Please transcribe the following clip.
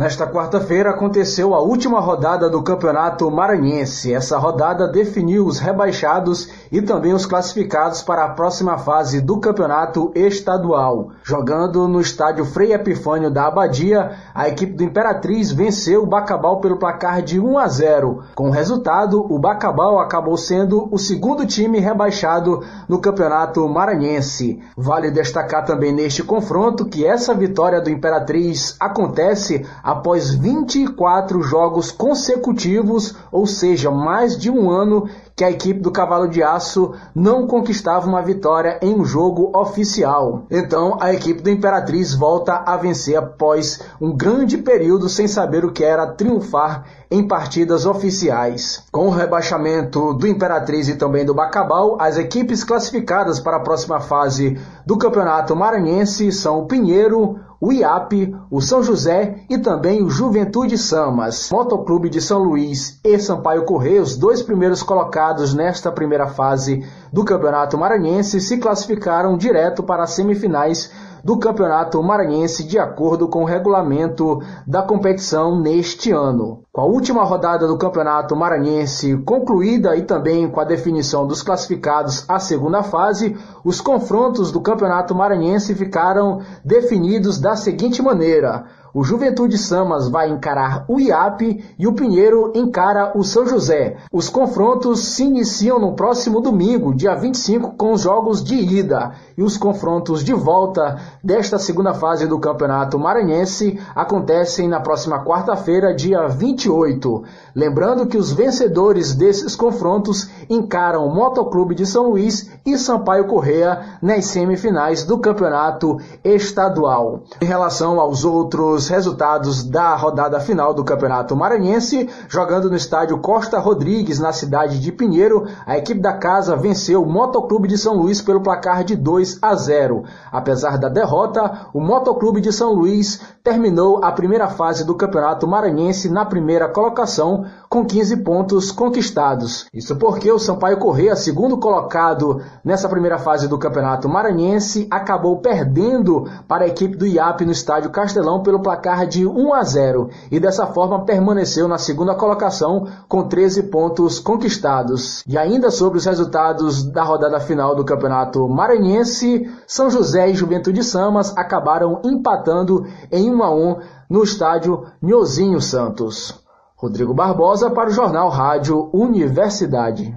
Nesta quarta-feira aconteceu a última rodada do Campeonato Maranhense. Essa rodada definiu os rebaixados e também os classificados para a próxima fase do Campeonato Estadual. Jogando no estádio Frei Epifânio da Abadia, a equipe do Imperatriz venceu o Bacabal pelo placar de 1 a 0. Com o resultado, o Bacabal acabou sendo o segundo time rebaixado no Campeonato Maranhense. Vale destacar também neste confronto que essa vitória do Imperatriz acontece após 24 jogos consecutivos, ou seja, mais de um ano que a equipe do Cavalo de Aço não conquistava uma vitória em um jogo oficial. Então, a equipe do Imperatriz volta a vencer após um grande período sem saber o que era triunfar em partidas oficiais. Com o rebaixamento do Imperatriz e também do Bacabal, as equipes classificadas para a próxima fase do Campeonato Maranhense são o Pinheiro, o IAP, o São José e também o Juventude Samas. Motoclube de São Luís e Sampaio Correia, os dois primeiros colocados nesta primeira fase do Campeonato Maranhense, se classificaram direto para as semifinais do Campeonato Maranhense de acordo com o regulamento da competição neste ano. Com a última rodada do Campeonato Maranhense concluída e também com a definição dos classificados à segunda fase, os confrontos do Campeonato Maranhense ficaram definidos da seguinte maneira: o Juventude Samas vai encarar o IAP e o Pinheiro encara o São José. Os confrontos se iniciam no próximo domingo, dia 25, com os jogos de ida. E os confrontos de volta desta segunda fase do Campeonato Maranhense acontecem na próxima quarta-feira, dia 28. Lembrando que os vencedores desses confrontos encaram o Motoclube de São Luís e Sampaio Correia nas semifinais do Campeonato Estadual. Em relação aos outros os resultados da rodada final do Campeonato Maranhense, jogando no estádio Costa Rodrigues, na cidade de Pinheiro, a equipe da casa venceu o Motoclube de São Luís pelo placar de 2 a 0. Apesar da derrota, o Motoclube de São Luís terminou a primeira fase do Campeonato Maranhense na primeira colocação, com 15 pontos conquistados. Isso porque o Sampaio Correia, segundo colocado nessa primeira fase do Campeonato Maranhense, acabou perdendo para a equipe do IAP no estádio Castelão pelo placar de 1 a 0 e dessa forma permaneceu na segunda colocação com 13 pontos conquistados. E ainda sobre os resultados da rodada final do Campeonato Maranhense, São José e Juventude Samas acabaram empatando em 1 a 1 no estádio Nhozinho Santos. Rodrigo Barbosa para o Jornal Rádio Universidade.